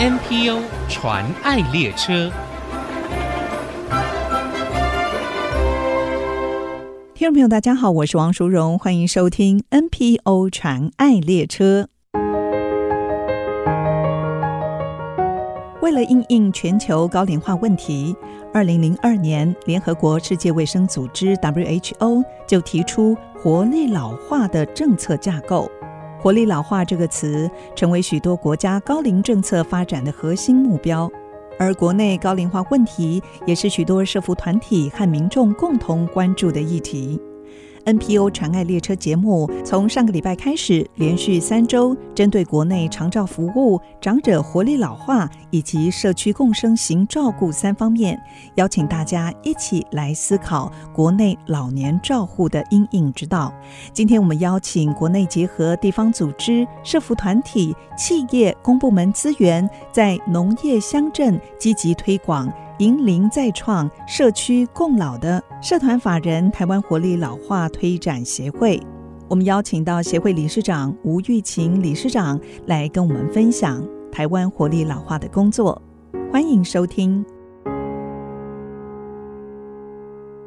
NPO 传爱列车，听众朋友，大家好，我是王淑荣，欢迎收听 NPO 传爱列车。为了应应全球高龄化问题，二零零二年，联合国世界卫生组织 WHO 就提出活力老化的政策架构。活力老化这个词成为许多国家高龄政策发展的核心目标，而国内高龄化问题也是许多社福团体和民众共同关注的议题。NPO 传爱列车节目从上个礼拜开始，连续三周，针对国内长照服务、长者活力老化以及社区共生型照顾三方面，邀请大家一起来思考国内老年照护的因应之道。今天我们邀请国内结合地方组织、社福团体、企业、公部门资源，在农业乡镇积极推广。银龄再创社区共老的社团法人台湾活力老化推展协会，我们邀请到协会理事长吴玉琴理事长来跟我们分享台湾活力老化的工作。欢迎收听，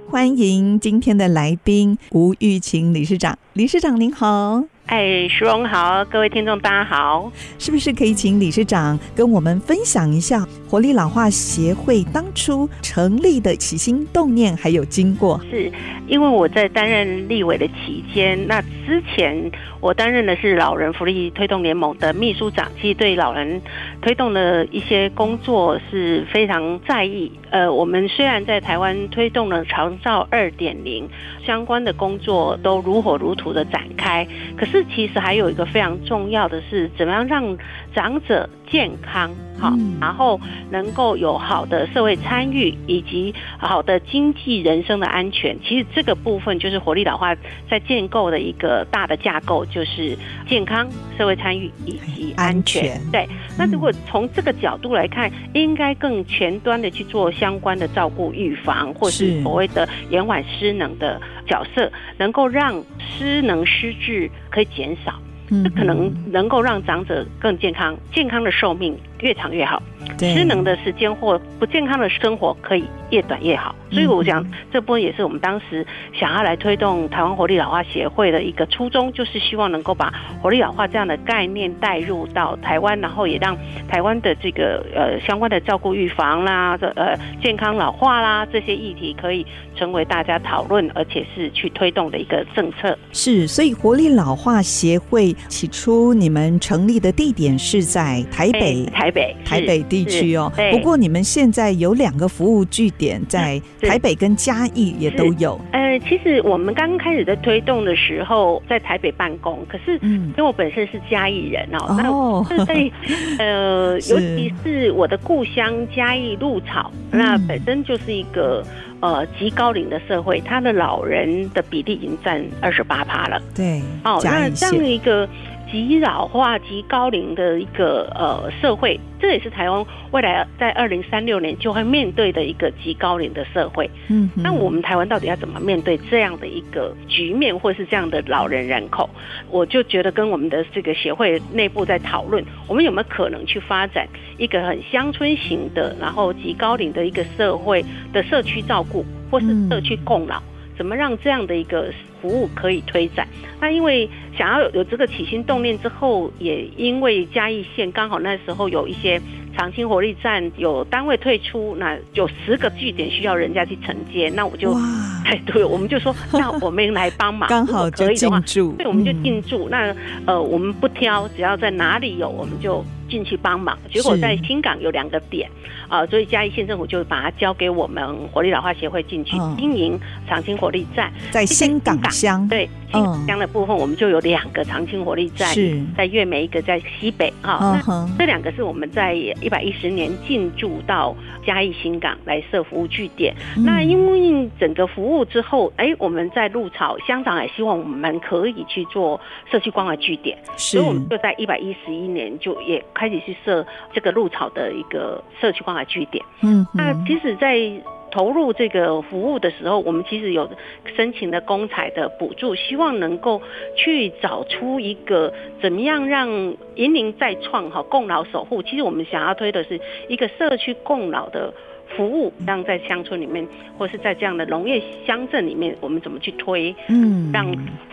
欢迎今天的来宾吴玉琴理事长，理事长您好。哎，石荣好，各位听众大家好，是不是可以请理事长跟我们分享一下活力老化协会当初成立的起心动念还有经过？是因为我在担任立委的期间，那之前我担任的是老人福利推动联盟的秘书长，其实对老人推动的一些工作是非常在意。呃，我们虽然在台湾推动了长照二点零相关的工作都如火如荼的展开，可是其实还有一个非常重要的是，怎么样让长者健康好，然后能够有好的社会参与以及好的经济人生的安全。其实这个部分就是活力老化在建构的一个大的架构，就是健康、社会参与以及安全。对，那如果从这个角度来看，应该更前端的去做相关的照顾预防，或是所谓的延缓失能的角色，能够让失能失智可以减少。这可能能够让长者更健康，健康的寿命越长越好。失能的时间或不健康的生活可以越短越好。所以我想这波也是我们当时想要来推动台湾活力老化协会的一个初衷，就是希望能够把活力老化这样的概念带入到台湾，然后也让台湾的这个呃相关的照顾预防啦、这呃健康老化啦这些议题可以成为大家讨论，而且是去推动的一个政策。是，所以活力老化协会起初你们成立的地点是在台北，台北，台北地区哦。不过你们现在有两个服务据点在。台北跟嘉义也都有。呃，其实我们刚开始在推动的时候，在台北办公，可是因为我本身是嘉义人哦，那所以 呃，尤其是我的故乡嘉义鹿草，那本身就是一个呃极高龄的社会，他的老人的比例已经占二十八趴了。对，哦，那这样的一个。极老化、极高龄的一个呃社会，这也是台湾未来在二零三六年就会面对的一个极高龄的社会。嗯，那我们台湾到底要怎么面对这样的一个局面，或是这样的老人人口？我就觉得跟我们的这个协会内部在讨论，我们有没有可能去发展一个很乡村型的，然后极高龄的一个社会的社区照顾，或是社区共老。怎么让这样的一个服务可以推展？那因为想要有这个起心动念之后，也因为嘉义县刚好那时候有一些长青活力站有单位退出，那有十个据点需要人家去承接，那我就哎 对，我们就说那我们来帮忙，刚好可以的话，对，我们就进驻。那呃，我们不挑，只要在哪里有，我们就。进去帮忙，结果在新港有两个点啊，所以嘉义县政府就把它交给我们活力老化协会进去经营长青活力站，在新港乡。对，新港乡的部分我们就有两个长青活力站，在月眉一个在西北啊。那这两个是我们在一百一十年进驻到嘉义新港来设服务据点。那因为整个服务之后，哎，我们在鹿草乡长也希望我们可以去做社区关怀据点，所以我们就在一百一十一年就也。开始去设这个鹿草的一个社区关怀据点。嗯，那其实，在投入这个服务的时候，我们其实有申请的公采的补助，希望能够去找出一个怎么样让银龄再创哈共老守护。其实我们想要推的是一个社区共老的。服务让在乡村里面，或是在这样的农业乡镇里面，我们怎么去推？嗯，让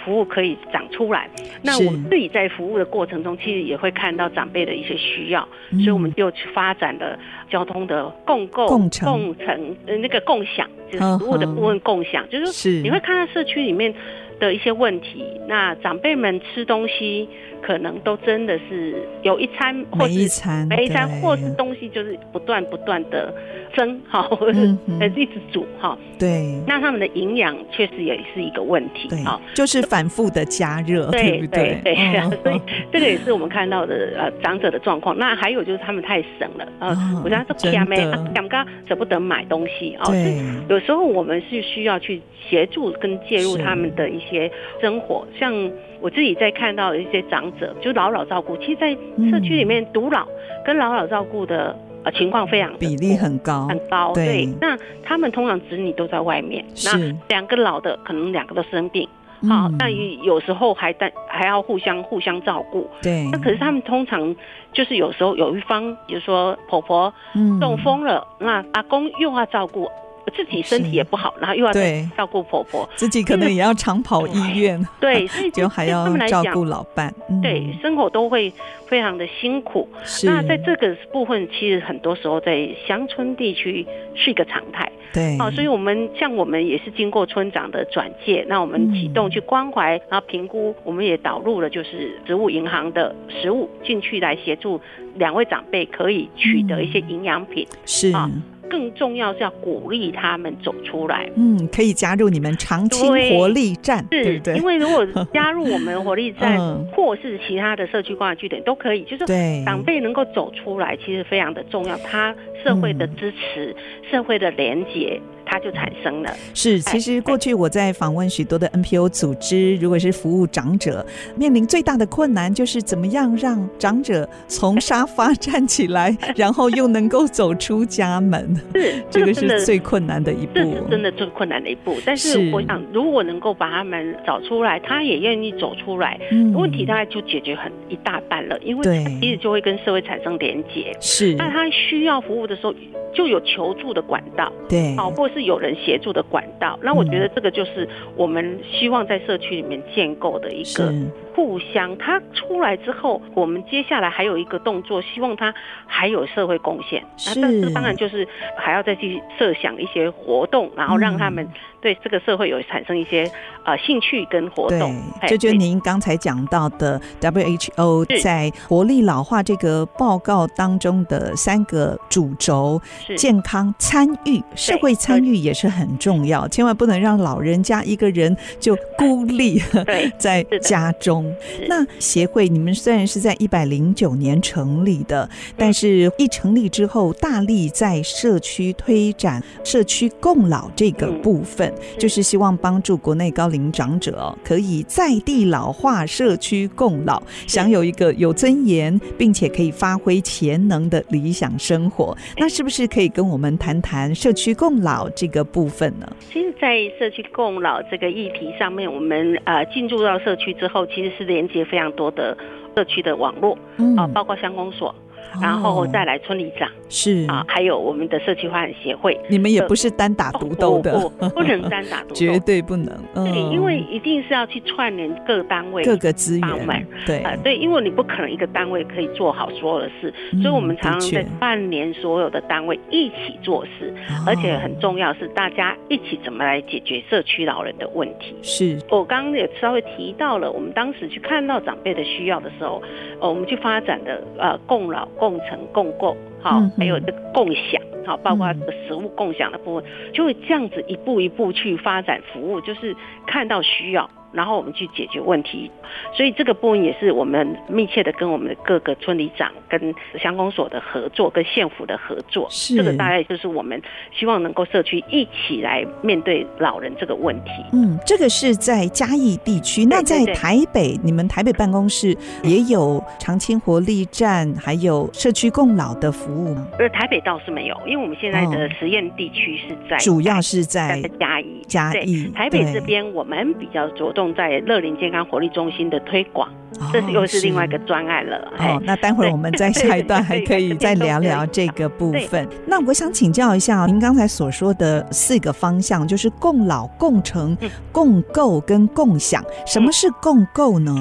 服务可以长出来。那我们自己在服务的过程中，其实也会看到长辈的一些需要，所以我们就去发展了交通的共构、共乘、共乘呃那个共享，就是服务的部分共享，就是说你会看到社区里面的一些问题，那长辈们吃东西可能都真的是有一餐或是每一餐，每一餐或是东西就是不断不断的。蒸好，或者是一直煮哈。对，那他们的营养确实也是一个问题。哈，就是反复的加热，对不对？对，所以这个也是我们看到的呃长者的状况。那还有就是他们太省了啊，我觉得都欠没，刚刚舍不得买东西啊。对，有时候我们是需要去协助跟介入他们的一些生活。像我自己在看到一些长者，就老老照顾，其实，在社区里面独老跟老老照顾的。呃，情况非常比例很高，很高。对，那他们通常子女都在外面，那两个老的可能两个都生病，好，那有时候还带还要互相互相照顾。对，那可是他们通常就是有时候有一方，比如说婆婆中风了，那阿公又要照顾。自己身体也不好，然后又要照顾婆婆，自己可能也要常跑医院，对，所以就还要照顾老伴，对，生活都会非常的辛苦。那在这个部分，其实很多时候在乡村地区是一个常态，对，啊，所以我们像我们也是经过村长的转介，那我们启动去关怀，然后评估，我们也导入了就是植物银行的食物进去来协助两位长辈可以取得一些营养品，是。啊。更重要是要鼓励他们走出来。嗯，可以加入你们长青活力站，对，对不对？因为如果加入我们活力站，嗯、或是其他的社区关怀据点都可以。就是说，长辈能够走出来，其实非常的重要。他社会的支持，嗯、社会的连结。它就产生了。是，其实过去我在访问许多的 NPO 组织，如果是服务长者，面临最大的困难就是怎么样让长者从沙发站起来，然后又能够走出家门。是，这个是最困难的一步。这是真的最困难的一步。但是我想，如果能够把他们找出来，他也愿意走出来，问题大概就解决很一大半了。因为他其实就会跟社会产生连结。是，那他需要服务的时候，就有求助的管道。对，好，或是。有人协助的管道，那我觉得这个就是我们希望在社区里面建构的一个互相。他出来之后，我们接下来还有一个动作，希望他还有社会贡献。那但是当然就是还要再去设想一些活动，然后让他们。对这个社会有产生一些呃兴趣跟活动，这就是您刚才讲到的 WHO 在活力老化这个报告当中的三个主轴：健康、参与、社会参与也是很重要，千万不能让老人家一个人就孤立 在家中。那协会你们虽然是在一百零九年成立的，但是一成立之后，大力在社区推展社区共老这个部分。就是希望帮助国内高龄长者可以在地老化、社区共老，享有一个有尊严并且可以发挥潜能的理想生活。那是不是可以跟我们谈谈社区共老这个部分呢？其实，在社区共老这个议题上面，我们呃进入到社区之后，其实是连接非常多的社区的网络，啊，包括乡公所。然后再来村里长是啊，还有我们的社区发展协会，你们也不是单打独斗的，不能单打独斗，绝对不能。对，因为一定是要去串联各单位、各个资源。对啊，对，因为你不可能一个单位可以做好所有的事，所以我们常常在串联所有的单位一起做事，而且很重要是大家一起怎么来解决社区老人的问题。是我刚刚也稍微提到了，我们当时去看到长辈的需要的时候，呃我们去发展的呃共老。共乘共构，好，还有这个共享，好，包括这个食物共享的部分，就会这样子一步一步去发展服务，就是看到需要，然后我们去解决问题。所以这个部分也是我们密切的跟我们的各个村里长、跟乡公所的合作，跟县府的合作。是这个大概就是我们希望能够社区一起来面对老人这个问题。嗯，这个是在嘉义地区。那在台北，对对对，你们台北办公室也有长青活力站，还有社区共老的服务吗？呃，台北倒是没有，因为我们现在的实验地区是在、哦、主要是在嘉义。嘉义台北这边，我们比较着重在乐龄健康活力中心的推广。这是又是另外一个专案了。哦，那待会儿我们在下一段 还可以再聊聊这个部分。那我想请教一下，您刚才所说的四个方向，就是共老、共成、共构跟共享。什么是共构呢？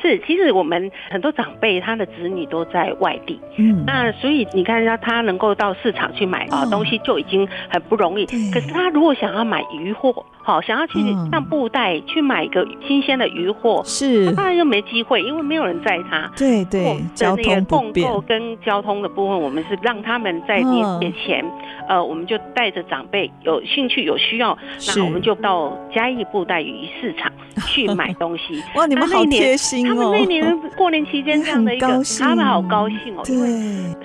是，其实我们很多长辈他的子女都在外地，嗯，那所以你看一下，他能够到市场去买啊东西就已经很不容易。可是他如果想要买鱼货，好，想要去上布袋去买一个新鲜的鱼货，是，他当然又没机会，因为没有人载他。对对，交通共购跟交通的部分，我们是让他们在年节前，呃，我们就带着长辈有兴趣有需要，那我们就到嘉义布袋鱼市场 去买东西。哇，你们好贴心。他们那年过年期间这样的一个，他们好高兴哦。因为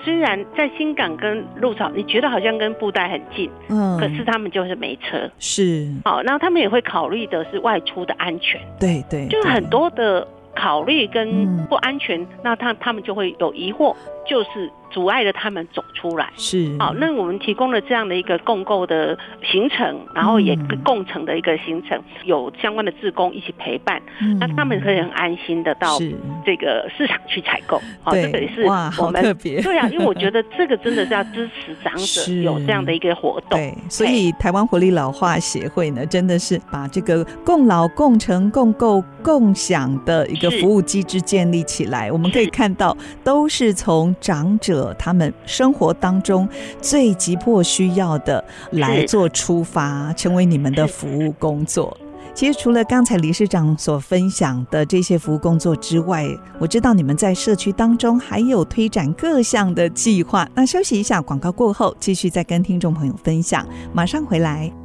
虽然在新港跟鹿草，你觉得好像跟布袋很近，嗯，可是他们就是没车。是，好，然后他们也会考虑的是外出的安全。对对，就是很多的考虑跟不安全，那他他们就会有疑惑，就是。阻碍了他们走出来是好，那我们提供了这样的一个共构的行程，然后也共成的一个行程，有相关的志工一起陪伴，那他们可以很安心的到这个市场去采购。好，这个也是哇，好特别。对啊，因为我觉得这个真的是要支持长者 有这样的一个活动。对，所以台湾活力老化协会呢，真的是把这个共老、共成、共购、共享的一个服务机制建立起来。我们可以看到，都是从长者。他们生活当中最急迫需要的来做出发，成为你们的服务工作。其实除了刚才理事长所分享的这些服务工作之外，我知道你们在社区当中还有推展各项的计划。那休息一下，广告过后继续再跟听众朋友分享。马上回来。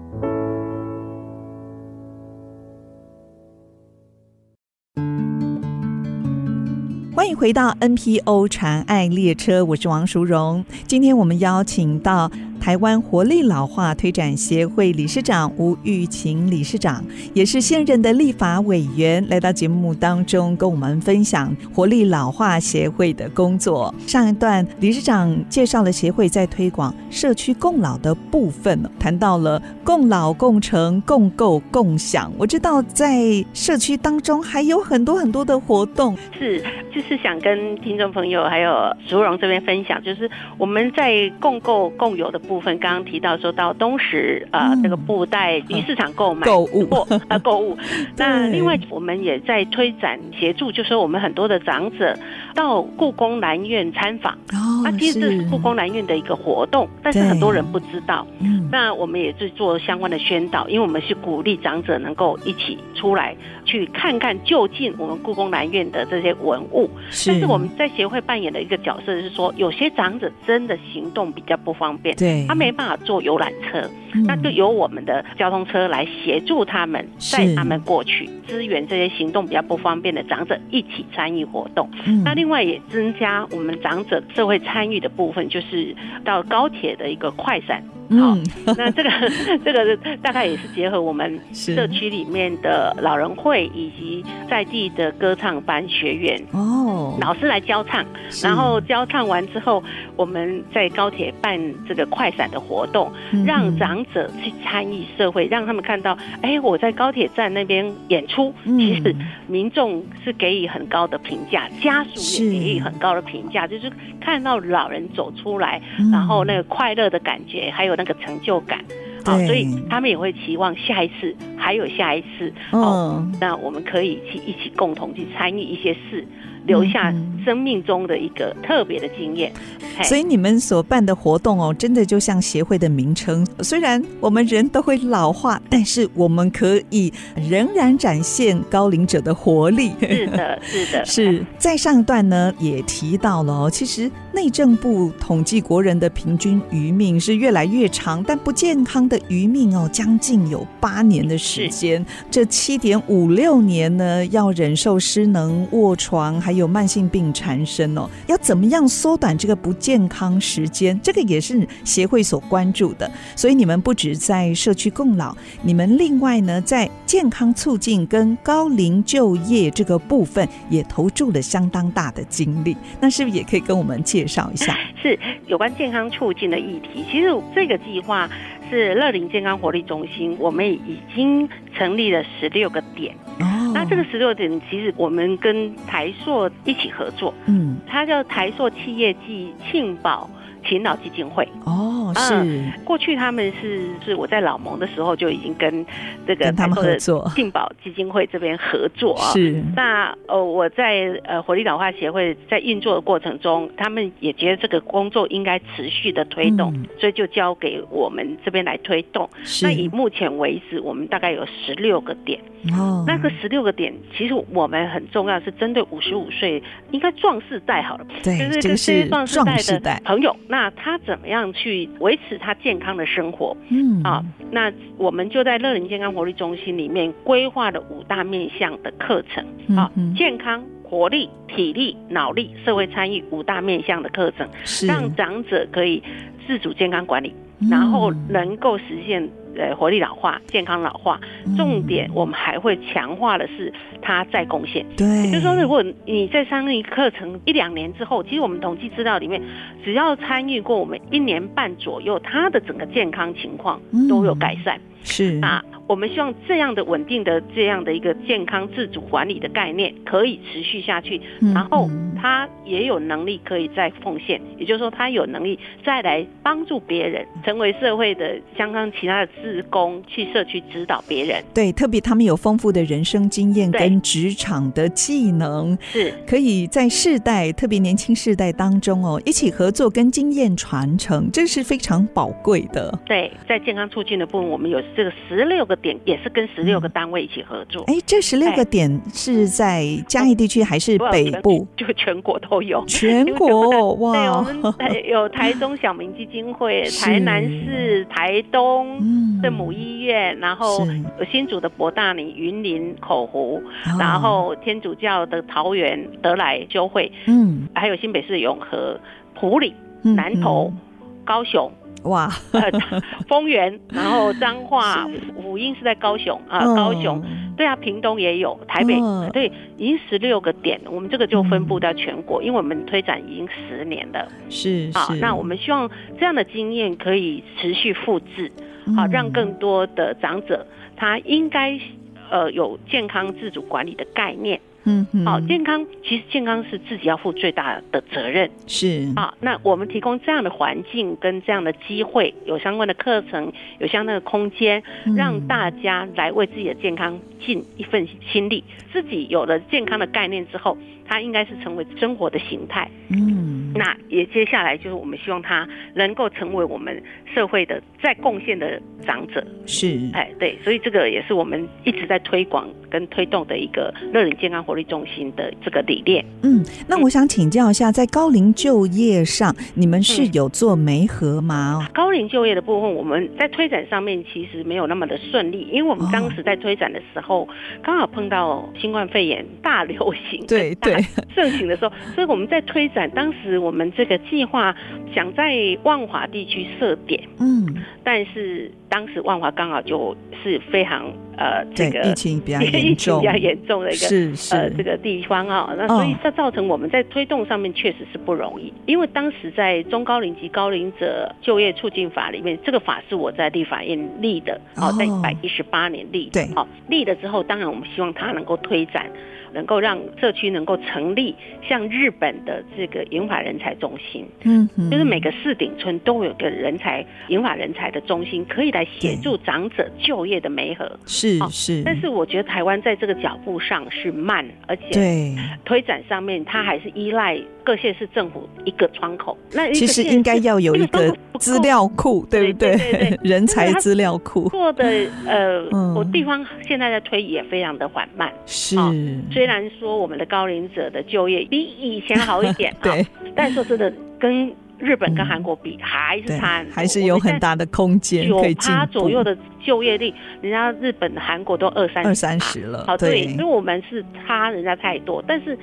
欢迎回到 NPO 传爱列车，我是王淑荣。今天我们邀请到台湾活力老化推展协会理事长吴玉琴理事长，也是现任的立法委员，来到节目当中跟我们分享活力老化协会的工作。上一段理事长介绍了协会在推广社区共老的部分，谈到了共老、共成、共构、共享。我知道在社区当中还有很多很多的活动，是就是想跟听众朋友还有淑荣这边分享，就是我们在共构共有的。部分刚刚提到说到东石啊，这个布袋鱼市场购买购物啊 购物。那另外我们也在推展协助，就是说我们很多的长者到故宫南院参访。哦，那其实这是故宫南院的一个活动，但是很多人不知道。嗯，那我们也是做相关的宣导，因为我们是鼓励长者能够一起出来去看看就近我们故宫南院的这些文物。是。但是我们在协会扮演的一个角色是说，有些长者真的行动比较不方便。对。他没办法坐游览车，那就由我们的交通车来协助他们，带他们过去，支援这些行动比较不方便的长者一起参与活动。那另外也增加我们长者社会参与的部分，就是到高铁的一个快闪。好，那这个 这个大概也是结合我们社区里面的老人会以及在地的歌唱班学员哦，老师来教唱，然后教唱完之后，我们在高铁办这个快闪的活动，让长者去参与社会，让他们看到，哎，我在高铁站那边演出，其实民众是给予很高的评价，家属也给予很高的评价，就是看到老人走出来，然后那个快乐的感觉，还有。那个成就感，好，所以他们也会期望下一次还有下一次，哦，那我们可以去一起共同去参与一些事，留下生命中的一个特别的经验。所以你们所办的活动哦，真的就像协会的名称。虽然我们人都会老化，但是我们可以仍然展现高龄者的活力。是的，是的。是在上一段呢，也提到了哦，其实内政部统计国人的平均余命是越来越长，但不健康的余命哦，将近有八年的时间。这七点五六年呢，要忍受失能、卧床，还还有慢性病缠身哦，要怎么样缩短这个不健康时间，这个也是协会所关注的。所以你们不止在社区共老，你们另外呢，在健康促进跟高龄就业这个部分也投注了相当大的精力。那是不是也可以跟我们介绍一下？是有关健康促进的议题。其实这个计划是乐龄健康活力中心，我们已经成立了十六个点。哦，那这个十六点其实我们跟台硕一起合作。嗯，它叫台硕企业暨庆保。勤劳基金会哦，是、嗯、过去他们是是我在老盟的时候就已经跟这个他们合作，庆保基金会这边合作啊。是那呃我在呃活力老化协会在运作的过程中，他们也觉得这个工作应该持续的推动，嗯、所以就交给我们这边来推动。是那以目前为止，我们大概有十六个点。哦，那个十六个点，其实我们很重要是针对五十五岁应该壮士代好了，对，就是这是壮士代的朋友。那他怎么样去维持他健康的生活？嗯啊，那我们就在乐龄健康活力中心里面规划了五大面向的课程啊，健康、活力、体力、脑力、社会参与五大面向的课程，让长者可以自主健康管理，嗯、然后能够实现。呃，活力老化、健康老化，重点我们还会强化的是它再贡献。对，也就是说，如果你在上一课程一两年之后，其实我们统计资料里面，只要参与过我们一年半左右，他的整个健康情况都有改善。是啊。我们希望这样的稳定的这样的一个健康自主管理的概念可以持续下去，然后他也有能力可以再奉献，也就是说他有能力再来帮助别人，成为社会的相当其他的志工，去社区指导别人。对，特别他们有丰富的人生经验跟职场的技能，是可以在世代，特别年轻世代当中哦，一起合作跟经验传承，这是非常宝贵的。对，在健康促进的部分，我们有这个十六个。点也是跟十六个单位一起合作。哎、嗯，这十六个点是在嘉义地区还是北部？就全国都有。全国 哇！对，我们有台中小民基金会、台南市、台东圣母医院，然后有新竹的博大里、云林口湖，然后天主教的桃园德莱修会，嗯，还有新北市永和、埔里、南投、高雄。哇，呃，丰原，然后彰化，福音是在高雄啊，高雄，对啊，屏东也有，台北，对，已经十六个点，我们这个就分布到全国，因为我们推展已经十年了，是，啊，那我们希望这样的经验可以持续复制，好，让更多的长者他应该呃有健康自主管理的概念。嗯，好，健康其实健康是自己要负最大的责任，是啊。那我们提供这样的环境跟这样的机会，有相关的课程，有相关的空间，让大家来为自己的健康尽一份心力。自己有了健康的概念之后，它应该是成为生活的形态。嗯，那也接下来就是我们希望他能够成为我们社会的在贡献的长者。是，哎，对，所以这个也是我们一直在推广跟推动的一个乐龄健康活力中心的这个理念。嗯，那我想请教一下，在高龄就业上，你们是有做媒合吗？嗯、高龄就业的部分，我们在推展上面其实没有那么的顺利，因为我们当时在推展的时候，刚好碰到新冠肺炎大流行，对对。盛行的时候，所以我们在推展。当时我们这个计划想在万华地区设点，嗯，但是当时万华刚好就是非常呃这个 疫情比较严重，比较严重的一个是是呃这个地方啊。那所以这造成我们在推动上面确实是不容易，因为当时在中高龄及高龄者就业促进法里面，这个法是我在立法院立的，哦，在一百一十八年立的，对，好立了之后，当然我们希望它能够推展。能够让社区能够成立像日本的这个银发人才中心，嗯，就是每个四顶村都有个人才银发人才的中心，可以来协助长者就业的媒合。是是，但是我觉得台湾在这个脚步上是慢，而且对。推展上面它还是依赖各县市政府一个窗口。那其实应该要有一个资料库，对不对？对对对，人才资料库做的呃，我地方现在在推也非常的缓慢。是，虽然说我们的高龄者的就业比以前好一点，对，但是说真的跟。日本跟韩国比还是差，还是有很大的空间可以进步。九趴左右的就业率，人家日本、韩国都二三二三十了。好，对，因为我们是差人家太多。但是，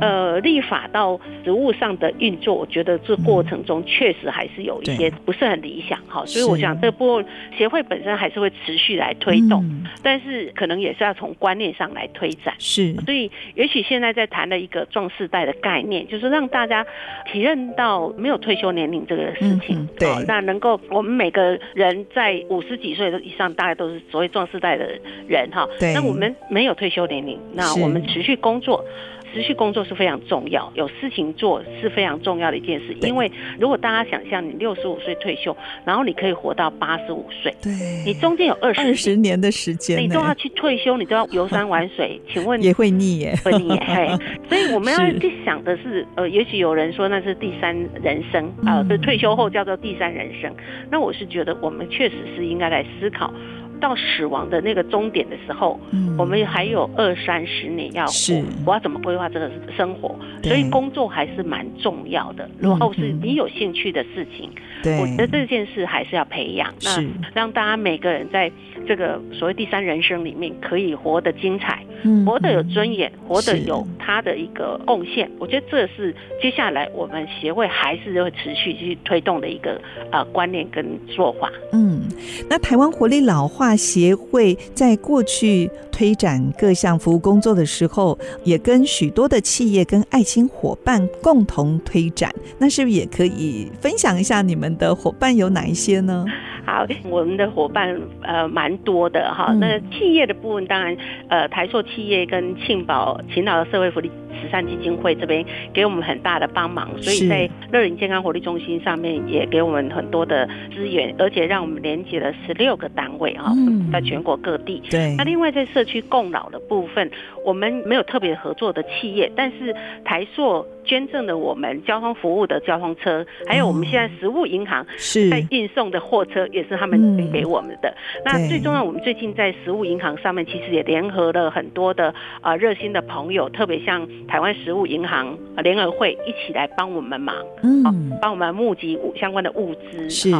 呃，立法到实务上的运作，我觉得这过程中确实还是有一些不是很理想。哈，所以我想这波协会本身还是会持续来推动，但是可能也是要从观念上来推展。是，所以也许现在在谈的一个壮世代的概念，就是让大家体认到没有退休年龄这个事情，嗯、对、哦，那能够我们每个人在五十几岁以上，大概都是所谓壮世代的人哈。对，那我们没有退休年龄，那我们持续工作。持续工作是非常重要，有事情做是非常重要的一件事。因为如果大家想象你六十五岁退休，然后你可以活到八十五岁，对，你中间有二十二十年的时间，你都要去退休，你都要游山玩水，请问也会腻耶？会腻耶？嘿，所以我们要去想的是，呃，也许有人说那是第三人生啊，呃，退休后叫做第三人生。那我是觉得我们确实是应该来思考。到死亡的那个终点的时候，嗯，我们还有二三十年要活，我要怎么规划这个生活？所以工作还是蛮重要的。如果是你有兴趣的事情，对，我觉得这件事还是要培养，那让大家每个人在这个所谓第三人生里面可以活得精彩，活得有尊严，活得有他的一个贡献。我觉得这是接下来我们协会还是会持续去推动的一个呃观念跟做法。嗯，那台湾活力老化协会在过去推展各项服务工作的时候，也跟许多的企业跟爱心伙伴共同推展。那是不是也可以分享一下你们的伙伴有哪一些呢？好，我们的伙伴呃蛮多的哈。那企业的部分，当然呃台塑企业跟庆宝勤劳的社会福利慈善基金会这边给我们很大的帮忙，所以在乐龄健康活力中心上面也给我们很多的资源，而且让我们连接了十六个单位哈，在全国各地。对。那另外在社区共老的部分，我们没有特别合作的企业，但是台塑捐赠了我们交通服务的交通车，还有我们现在食物银行在运送的货车也是他们给我们的。那最重要，我们最近在食物银行上面其实也联合了很多的啊热心的朋友，特别像。台湾食物银行联合会一起来帮我们忙，嗯，帮我们募集相关的物资，是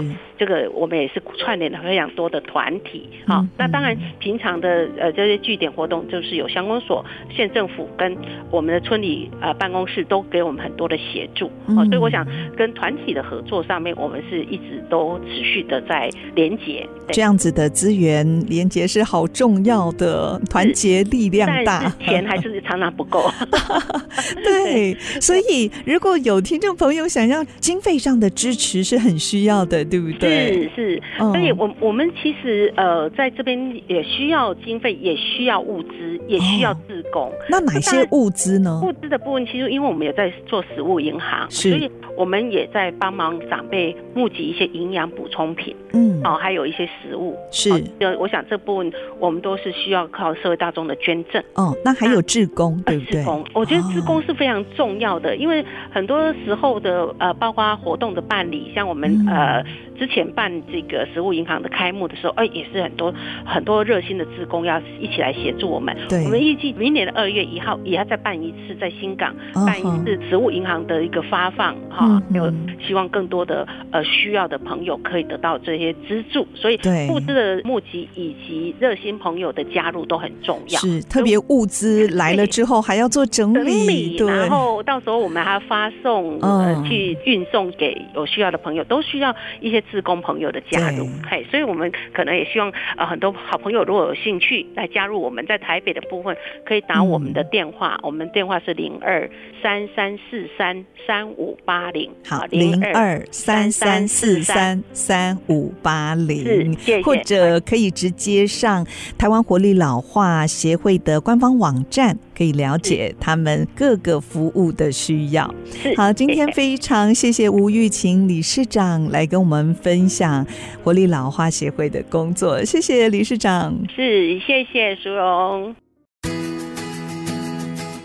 这个我们也是串联了非常多的团体，好，那当然平常的呃这些据点活动，就是有乡公所、县政府跟我们的村里呃办公室都给我们很多的协助，好，所以我想跟团体的合作上面，我们是一直都持续的在连结，这样子的资源连结是好重要的，团结力量大，钱还是常常不够。对，所以如果有听众朋友想要经费上的支持，是很需要的，对不对？是是，所以我我们其实呃，在这边也需要经费，也需要物资，也需要自工。哦，那哪些物资呢？物资的部分，其实因为我们也在做食物银行，所以我们也在帮忙长辈募集一些营养补充品，嗯，哦，还有一些食物。是，呃，我想这部分我们都是需要靠社会大众的捐赠。哦，那还有志工，对不对？我觉得志工是非常重要的，因为很多时候的呃，包括活动的办理，像我们呃。之前办这个食物银行的开幕的时候，哎，也是很多很多热心的志工要一起来协助我们。对，我们预计明年的二月一号也要再办一次，在新港办一次食物银行的一个发放哈，有希望更多的呃需要的朋友可以得到这些资助，所以物资的募集以及热心朋友的加入都很重要。是，特别物资来了之后还要做整理，对，然后到时候我们还要发送呃去运送给有需要的朋友，都需要一些。志工朋友的加入，嘿，所以我们可能也希望呃很多好朋友如果有兴趣来加入我们在台北的部分，可以打我们的电话，嗯、我们电话是零二三三四三三五八零，好，零二三三四三三五八零，或者可以直接上台湾活力老化协会的官方网站，可以了解他们各个服务的需要。好，今天非常谢谢吴玉琴理事长来跟我们分享活力老化协会的工作，谢谢理事长。是，谢谢苏荣。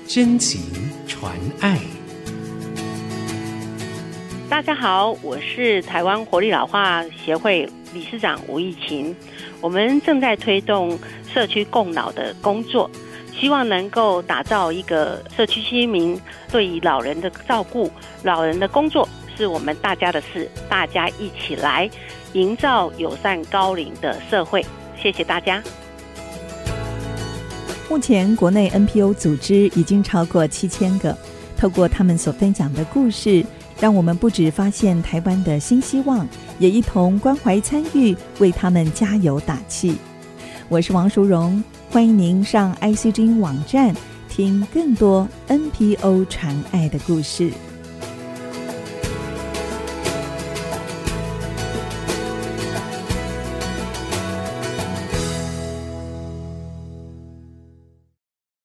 真情传爱。大家好，我是台湾活力老化协会理事长吴玉琴。我们正在推动社区共老的工作，希望能够打造一个社区居民对于老人的照顾、老人的工作。是我们大家的事，大家一起来营造友善高龄的社会。谢谢大家。目前国内 NPO 组织已经超过七千个，透过他们所分享的故事，让我们不止发现台湾的新希望，也一同关怀参与，为他们加油打气。我是王淑荣，欢迎您上 ICG 网站听更多 NPO 传爱的故事。